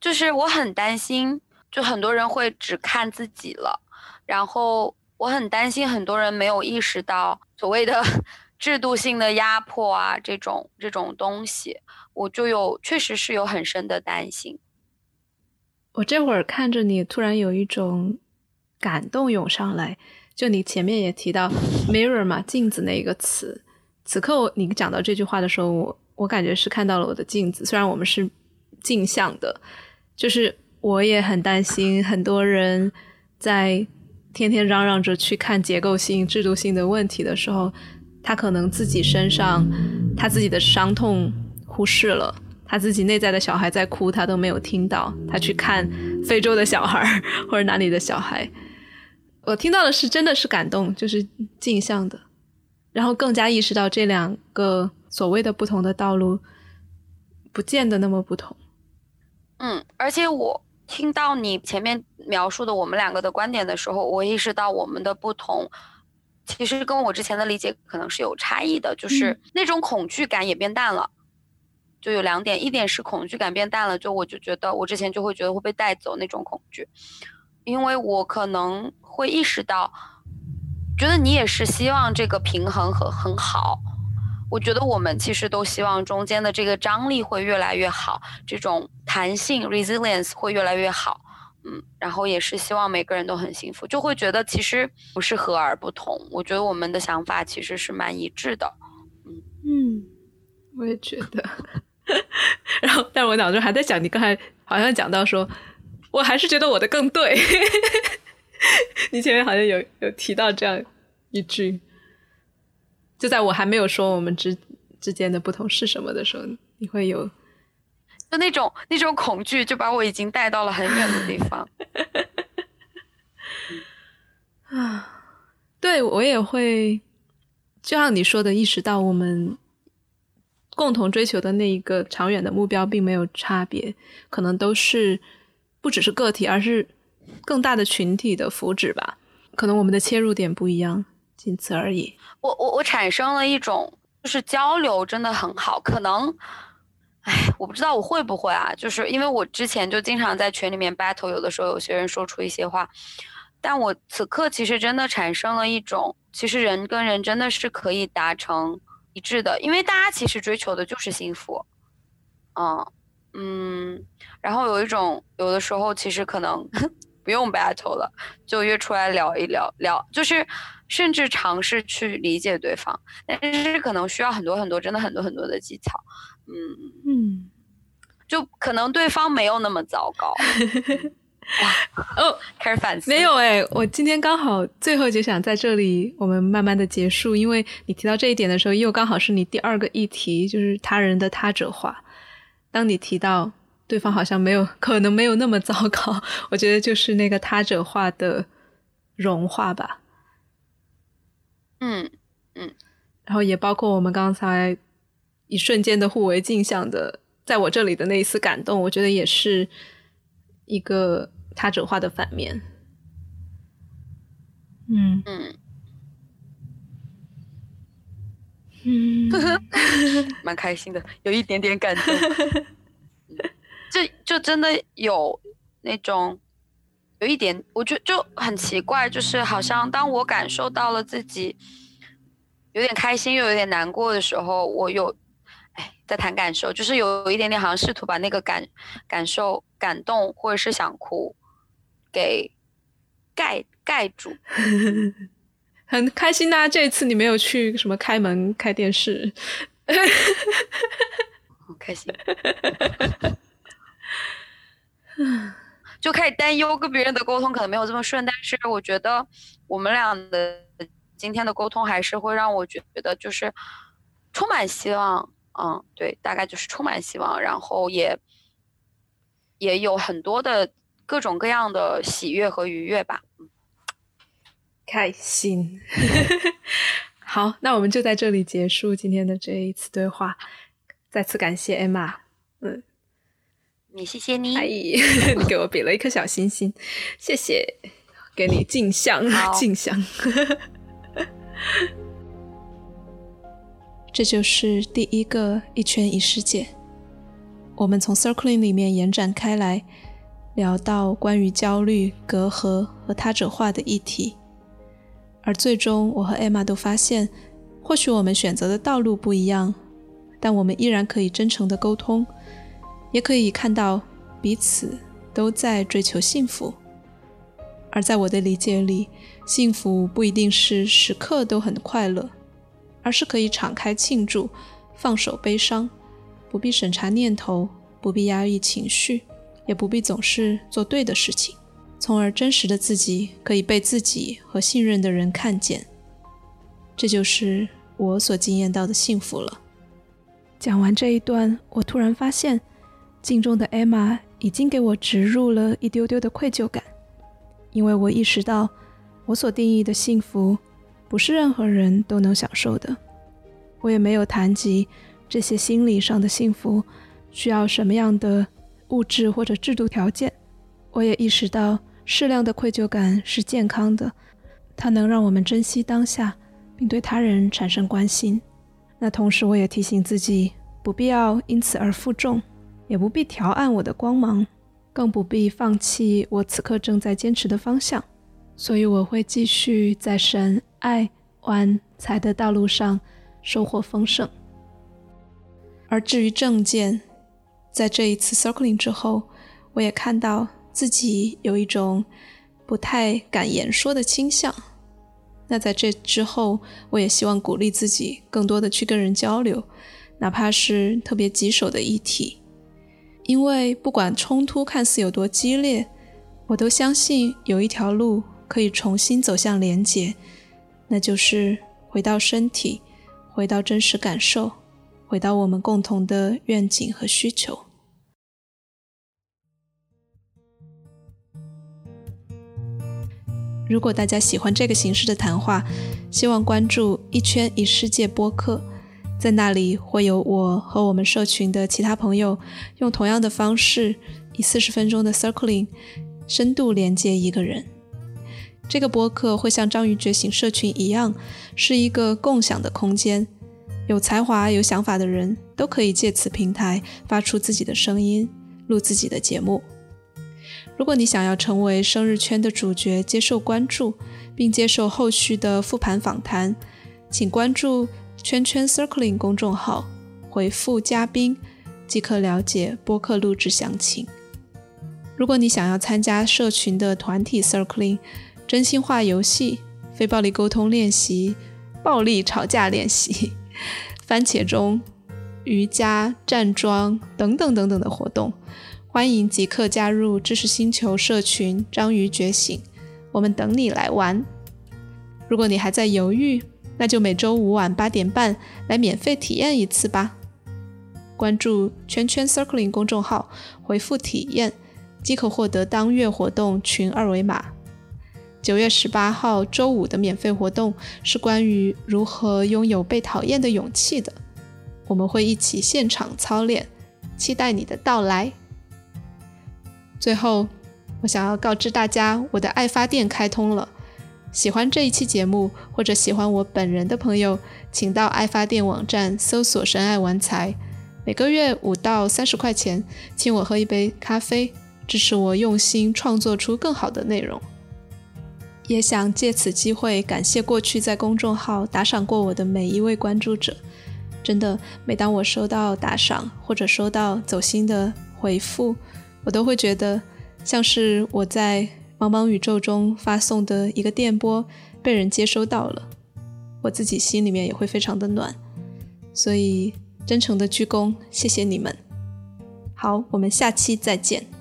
就是我很担心，就很多人会只看自己了，然后我很担心很多人没有意识到所谓的。制度性的压迫啊，这种这种东西，我就有确实是有很深的担心。我这会儿看着你，突然有一种感动涌上来。就你前面也提到 “mirror” 嘛，镜子那一个词。此刻你讲到这句话的时候，我我感觉是看到了我的镜子。虽然我们是镜像的，就是我也很担心，很多人在天天嚷嚷着去看结构性、制度性的问题的时候。他可能自己身上，他自己的伤痛忽视了，他自己内在的小孩在哭，他都没有听到。他去看非洲的小孩或者哪里的小孩，我听到的是真的是感动，就是镜像的，然后更加意识到这两个所谓的不同的道路，不见得那么不同。嗯，而且我听到你前面描述的我们两个的观点的时候，我意识到我们的不同。其实跟我之前的理解可能是有差异的，就是那种恐惧感也变淡了。就有两点，一点是恐惧感变淡了，就我就觉得我之前就会觉得会被带走那种恐惧，因为我可能会意识到，觉得你也是希望这个平衡和很好。我觉得我们其实都希望中间的这个张力会越来越好，这种弹性 resilience 会越来越好。嗯，然后也是希望每个人都很幸福，就会觉得其实不是和而不同。我觉得我们的想法其实是蛮一致的。嗯嗯，我也觉得。然后，但我脑中还在想，你刚才好像讲到说，我还是觉得我的更对。你前面好像有有提到这样一句，就在我还没有说我们之之间的不同是什么的时候，你会有。就那种那种恐惧，就把我已经带到了很远的地方。啊，对我也会，就像你说的，意识到我们共同追求的那一个长远的目标并没有差别，可能都是不只是个体，而是更大的群体的福祉吧。可能我们的切入点不一样，仅此而已。我我我产生了一种，就是交流真的很好，可能。哎，我不知道我会不会啊，就是因为我之前就经常在群里面 battle，有的时候有些人说出一些话，但我此刻其实真的产生了一种，其实人跟人真的是可以达成一致的，因为大家其实追求的就是幸福，嗯嗯，然后有一种有的时候其实可能 不用 battle 了，就约出来聊一聊，聊就是甚至尝试去理解对方，但是可能需要很多很多，真的很多很多的技巧。嗯嗯，就可能对方没有那么糟糕。哇哦，开始反思。没有哎，我今天刚好最后就想在这里我们慢慢的结束，因为你提到这一点的时候，又刚好是你第二个议题，就是他人的他者化。当你提到对方好像没有可能没有那么糟糕，我觉得就是那个他者化的融化吧。嗯嗯，然后也包括我们刚才一瞬间的互为镜像的，在我这里的那一丝感动，我觉得也是一个。他者化的反面，嗯嗯嗯，蛮开心的，有一点点感动。这就真的有那种有一点，我觉得就很奇怪，就是好像当我感受到了自己有点开心又有点难过的时候，我有哎在谈感受，就是有一点点好像试图把那个感感受感动或者是想哭。给盖盖住，很开心呐！这一次你没有去什么开门开电视，好开心，就开始担忧跟别人的沟通可能没有这么顺，但是我觉得我们俩的今天的沟通还是会让我觉得就是充满希望，嗯，对，大概就是充满希望，然后也也有很多的。各种各样的喜悦和愉悦吧，开心。好，那我们就在这里结束今天的这一次对话。再次感谢 Emma，嗯，你谢谢你，你给我比了一颗小心心，谢谢，给你镜像，镜像。这就是第一个一圈一世界，我们从 Circling 里面延展开来。聊到关于焦虑、隔阂和他者化的议题，而最终我和艾玛都发现，或许我们选择的道路不一样，但我们依然可以真诚的沟通，也可以看到彼此都在追求幸福。而在我的理解里，幸福不一定是时刻都很快乐，而是可以敞开庆祝，放手悲伤，不必审查念头，不必压抑情绪。也不必总是做对的事情，从而真实的自己可以被自己和信任的人看见。这就是我所经验到的幸福了。讲完这一段，我突然发现，镜中的 Emma 已经给我植入了一丢丢的愧疚感，因为我意识到，我所定义的幸福，不是任何人都能享受的。我也没有谈及这些心理上的幸福需要什么样的。物质或者制度条件，我也意识到适量的愧疚感是健康的，它能让我们珍惜当下，并对他人产生关心。那同时，我也提醒自己，不必要因此而负重，也不必调暗我的光芒，更不必放弃我此刻正在坚持的方向。所以，我会继续在神爱、完、财的道路上收获丰盛。而至于证件，在这一次 circling 之后，我也看到自己有一种不太敢言说的倾向。那在这之后，我也希望鼓励自己更多的去跟人交流，哪怕是特别棘手的议题。因为不管冲突看似有多激烈，我都相信有一条路可以重新走向连结，那就是回到身体，回到真实感受，回到我们共同的愿景和需求。如果大家喜欢这个形式的谈话，希望关注“一圈一世界”播客，在那里会有我和我们社群的其他朋友用同样的方式，以四十分钟的 circling 深度连接一个人。这个博客会像章鱼觉醒社群一样，是一个共享的空间，有才华、有想法的人都可以借此平台发出自己的声音，录自己的节目。如果你想要成为生日圈的主角，接受关注，并接受后续的复盘访谈，请关注“圈圈 Circling” 公众号，回复“嘉宾”即可了解播客录制详情。如果你想要参加社群的团体 circling、真心话游戏、非暴力沟通练习、暴力吵架练习、番茄钟、瑜伽、站桩等等等等的活动，欢迎即刻加入知识星球社群“章鱼觉醒”，我们等你来玩。如果你还在犹豫，那就每周五晚八点半来免费体验一次吧。关注“圈圈 Circling” 公众号，回复“体验”。即可获得当月活动群二维码。九月十八号周五的免费活动是关于如何拥有被讨厌的勇气的，我们会一起现场操练，期待你的到来。最后，我想要告知大家，我的爱发电开通了。喜欢这一期节目或者喜欢我本人的朋友，请到爱发电网站搜索“神爱玩财”，每个月五到三十块钱，请我喝一杯咖啡。支持我用心创作出更好的内容，也想借此机会感谢过去在公众号打赏过我的每一位关注者。真的，每当我收到打赏或者收到走心的回复，我都会觉得像是我在茫茫宇宙中发送的一个电波被人接收到了，我自己心里面也会非常的暖。所以，真诚的鞠躬，谢谢你们。好，我们下期再见。